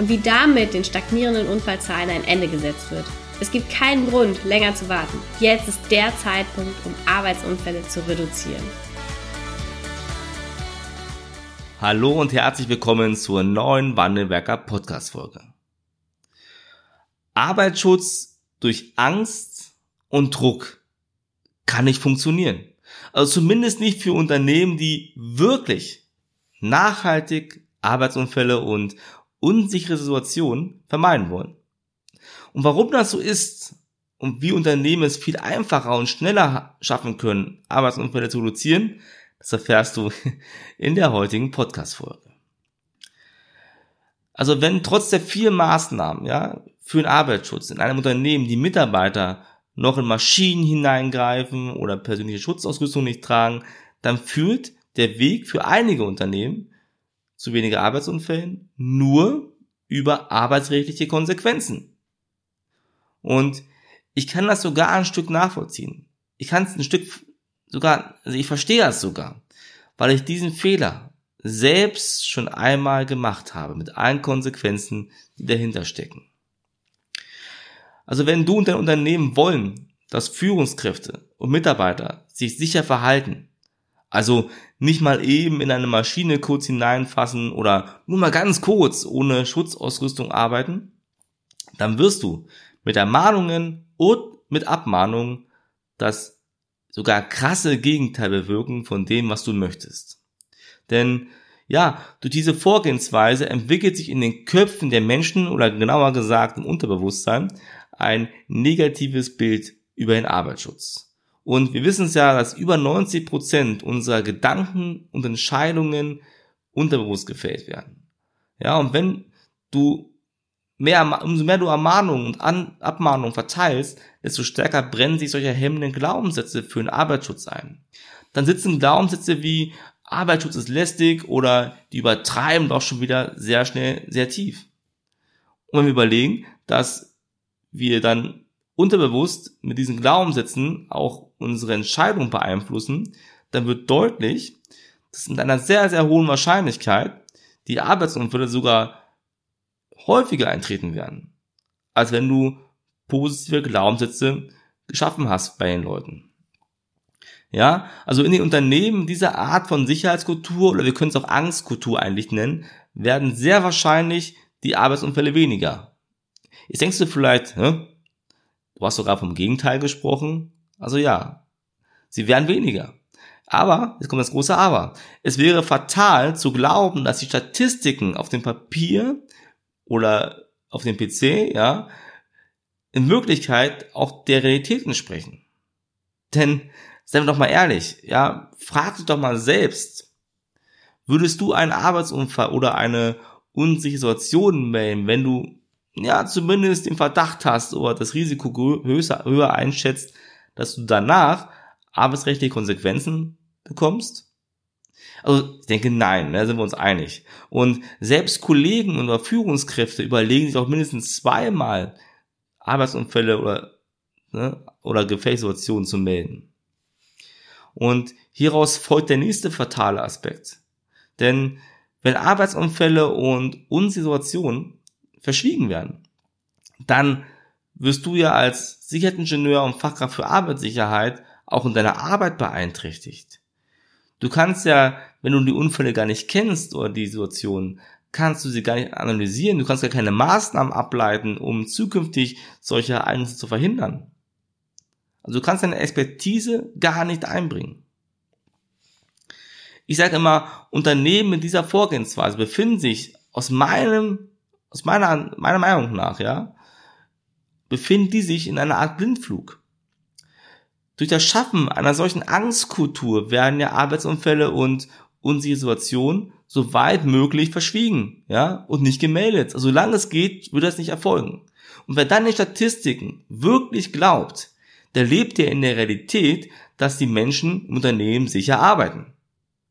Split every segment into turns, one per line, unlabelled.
und wie damit den stagnierenden Unfallzahlen ein Ende gesetzt wird. Es gibt keinen Grund, länger zu warten. Jetzt ist der Zeitpunkt, um Arbeitsunfälle zu reduzieren.
Hallo und herzlich willkommen zur neuen Wandelwerker Podcast Folge. Arbeitsschutz durch Angst und Druck kann nicht funktionieren. Also zumindest nicht für Unternehmen, die wirklich nachhaltig Arbeitsunfälle und unsichere Situationen vermeiden wollen. Und warum das so ist und wie Unternehmen es viel einfacher und schneller schaffen können, Arbeitsunfälle zu reduzieren, das erfährst du in der heutigen Podcast-Folge. Also wenn trotz der vielen Maßnahmen, ja, für den Arbeitsschutz in einem Unternehmen die Mitarbeiter noch in Maschinen hineingreifen oder persönliche Schutzausrüstung nicht tragen, dann führt der Weg für einige Unternehmen zu weniger Arbeitsunfällen nur über arbeitsrechtliche Konsequenzen. Und ich kann das sogar ein Stück nachvollziehen. Ich kann es ein Stück sogar, also ich verstehe das sogar, weil ich diesen Fehler selbst schon einmal gemacht habe, mit allen Konsequenzen, die dahinter stecken. Also wenn du und dein Unternehmen wollen, dass Führungskräfte und Mitarbeiter sich sicher verhalten, also nicht mal eben in eine Maschine kurz hineinfassen oder nur mal ganz kurz ohne Schutzausrüstung arbeiten, dann wirst du mit Ermahnungen und mit Abmahnungen das sogar krasse Gegenteil bewirken von dem, was du möchtest. Denn ja, durch diese Vorgehensweise entwickelt sich in den Köpfen der Menschen oder genauer gesagt im Unterbewusstsein ein negatives Bild über den Arbeitsschutz. Und wir wissen es ja, dass über 90 Prozent unserer Gedanken und Entscheidungen unterbewusst gefällt werden. Ja, und wenn du mehr, umso mehr du Ermahnungen und An Abmahnungen verteilst, desto stärker brennen sich solche hemmenden Glaubenssätze für den Arbeitsschutz ein. Dann sitzen Glaubenssätze wie Arbeitsschutz ist lästig oder die übertreiben doch schon wieder sehr schnell sehr tief. Und wenn wir überlegen, dass wir dann unterbewusst mit diesen Glaubenssätzen auch unsere Entscheidung beeinflussen, dann wird deutlich, dass mit einer sehr, sehr hohen Wahrscheinlichkeit die Arbeitsunfälle sogar häufiger eintreten werden, als wenn du positive Glaubenssätze geschaffen hast bei den Leuten. Ja, also in den Unternehmen dieser Art von Sicherheitskultur oder wir können es auch Angstkultur eigentlich nennen, werden sehr wahrscheinlich die Arbeitsunfälle weniger. Jetzt denkst du vielleicht, hä, Du hast sogar vom Gegenteil gesprochen. Also ja, sie wären weniger. Aber, jetzt kommt das große Aber. Es wäre fatal zu glauben, dass die Statistiken auf dem Papier oder auf dem PC, ja, in Wirklichkeit auch der Realität entsprechen. Denn, seien wir doch mal ehrlich, ja, frag dich doch mal selbst, würdest du einen Arbeitsunfall oder eine unsichere Situation melden, wenn du ja, zumindest den Verdacht hast oder das Risiko höher, höher einschätzt, dass du danach arbeitsrechtliche Konsequenzen bekommst? Also ich denke nein, da sind wir uns einig. Und selbst Kollegen oder Führungskräfte überlegen sich auch mindestens zweimal Arbeitsunfälle oder, ne, oder Gefängssituationen zu melden. Und hieraus folgt der nächste fatale Aspekt. Denn wenn Arbeitsunfälle und Unsituationen verschwiegen werden. Dann wirst du ja als Sicherheitsingenieur und Fachkraft für Arbeitssicherheit auch in deiner Arbeit beeinträchtigt. Du kannst ja, wenn du die Unfälle gar nicht kennst oder die Situation, kannst du sie gar nicht analysieren, du kannst gar keine Maßnahmen ableiten, um zukünftig solche Ereignisse zu verhindern. Also du kannst deine Expertise gar nicht einbringen. Ich sage immer, Unternehmen mit dieser Vorgehensweise befinden sich aus meinem aus meiner, meiner Meinung nach, ja, befinden die sich in einer Art Blindflug. Durch das Schaffen einer solchen Angstkultur werden ja Arbeitsunfälle und unsere Situation so weit möglich verschwiegen, ja, und nicht gemeldet. Also solange es geht, wird das nicht erfolgen. Und wer dann den Statistiken wirklich glaubt, der lebt ja in der Realität, dass die Menschen im Unternehmen sicher arbeiten.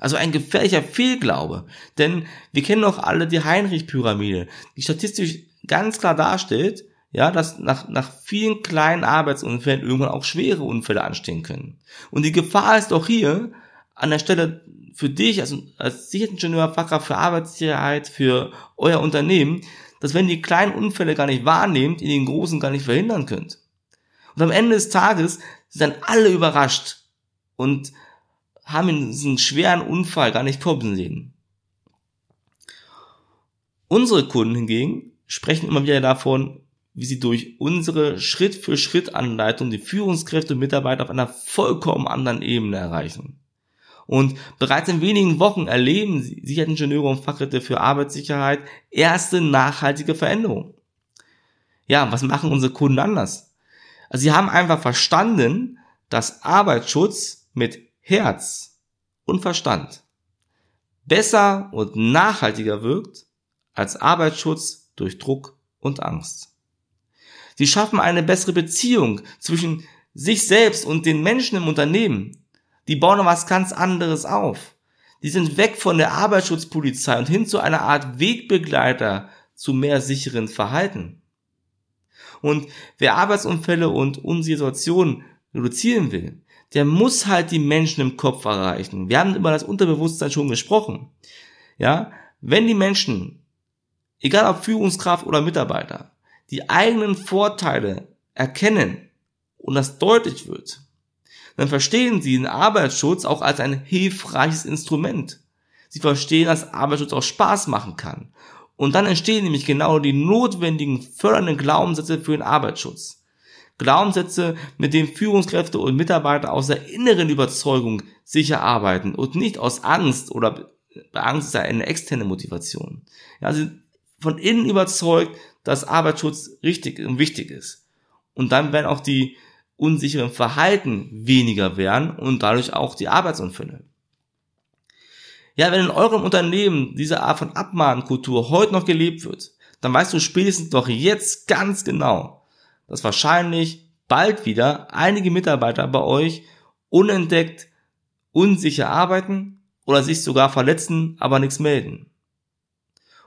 Also ein gefährlicher Fehlglaube. Denn wir kennen doch alle die Heinrich-Pyramide, die statistisch ganz klar darstellt, ja, dass nach, nach vielen kleinen Arbeitsunfällen irgendwann auch schwere Unfälle anstehen können. Und die Gefahr ist auch hier an der Stelle für dich als, als Sicherheitsingenieur, Fachkraft für Arbeitssicherheit, für euer Unternehmen, dass wenn die kleinen Unfälle gar nicht wahrnehmt, ihr den großen gar nicht verhindern könnt. Und am Ende des Tages sind dann alle überrascht und haben diesen schweren Unfall gar nicht kommen sehen. Unsere Kunden hingegen sprechen immer wieder davon, wie sie durch unsere Schritt-für-Schritt-Anleitung die Führungskräfte und Mitarbeiter auf einer vollkommen anderen Ebene erreichen. Und bereits in wenigen Wochen erleben Sicherheitsingenieure und Fachkräfte für Arbeitssicherheit erste nachhaltige Veränderungen. Ja, was machen unsere Kunden anders? Also sie haben einfach verstanden, dass Arbeitsschutz mit Herz und Verstand besser und nachhaltiger wirkt als Arbeitsschutz durch Druck und Angst. Sie schaffen eine bessere Beziehung zwischen sich selbst und den Menschen im Unternehmen. Die bauen noch was ganz anderes auf. Die sind weg von der Arbeitsschutzpolizei und hin zu einer Art Wegbegleiter zu mehr sicheren Verhalten. Und wer Arbeitsunfälle und Unsituationen reduzieren will, der muss halt die Menschen im Kopf erreichen. Wir haben über das Unterbewusstsein schon gesprochen. Ja, wenn die Menschen, egal ob Führungskraft oder Mitarbeiter, die eigenen Vorteile erkennen und das deutlich wird, dann verstehen sie den Arbeitsschutz auch als ein hilfreiches Instrument. Sie verstehen, dass Arbeitsschutz auch Spaß machen kann. Und dann entstehen nämlich genau die notwendigen fördernden Glaubenssätze für den Arbeitsschutz. Glaubenssätze, mit denen Führungskräfte und Mitarbeiter aus der inneren Überzeugung sicher arbeiten und nicht aus Angst oder Angst ist ja eine externe Motivation. Ja, sie sind von innen überzeugt, dass Arbeitsschutz richtig und wichtig ist. Und dann werden auch die unsicheren Verhalten weniger werden und dadurch auch die Arbeitsunfälle. Ja, wenn in eurem Unternehmen diese Art von Abmahnkultur heute noch gelebt wird, dann weißt du spätestens doch jetzt ganz genau, dass wahrscheinlich bald wieder einige Mitarbeiter bei euch unentdeckt, unsicher arbeiten oder sich sogar verletzen, aber nichts melden.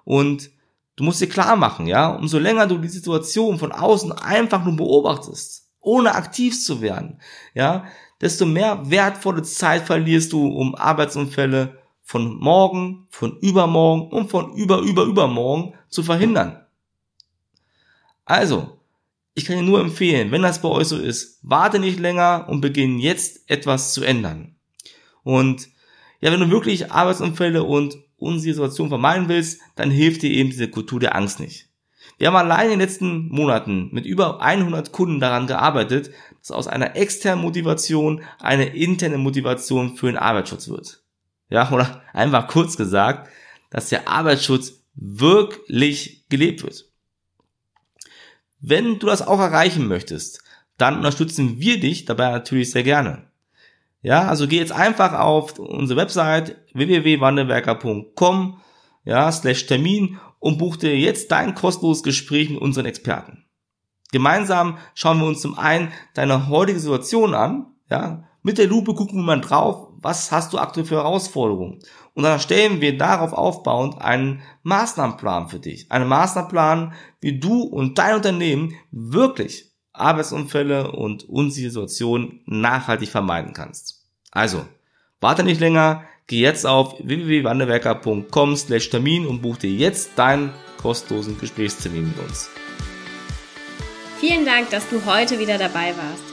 Und Du musst dir klar machen, ja, umso länger du die Situation von außen einfach nur beobachtest, ohne aktiv zu werden, ja, desto mehr wertvolle Zeit verlierst du, um Arbeitsunfälle von morgen, von übermorgen und von über, über, übermorgen zu verhindern. Also, ich kann dir nur empfehlen, wenn das bei euch so ist, warte nicht länger und beginn jetzt etwas zu ändern. Und ja, wenn du wirklich Arbeitsunfälle und unsere Situation vermeiden willst, dann hilft dir eben diese Kultur der Angst nicht. Wir haben allein in den letzten Monaten mit über 100 Kunden daran gearbeitet, dass aus einer externen Motivation eine interne Motivation für den Arbeitsschutz wird. Ja, oder einfach kurz gesagt, dass der Arbeitsschutz wirklich gelebt wird. Wenn du das auch erreichen möchtest, dann unterstützen wir dich dabei natürlich sehr gerne. Ja, also geh jetzt einfach auf unsere Website www.wandelwerker.com ja, slash Termin und buch dir jetzt dein kostenloses Gespräch mit unseren Experten. Gemeinsam schauen wir uns zum einen deine heutige Situation an, ja, mit der Lupe gucken wir mal drauf, was hast du aktuell für Herausforderungen. Und dann stellen wir darauf aufbauend einen Maßnahmenplan für dich. Einen Maßnahmenplan, wie du und dein Unternehmen wirklich Arbeitsunfälle und unsichere Situationen nachhaltig vermeiden kannst. Also, warte nicht länger, geh jetzt auf www.wanderwerker.com slash Termin und buch dir jetzt deinen kostenlosen Gesprächstermin mit uns.
Vielen Dank, dass du heute wieder dabei warst.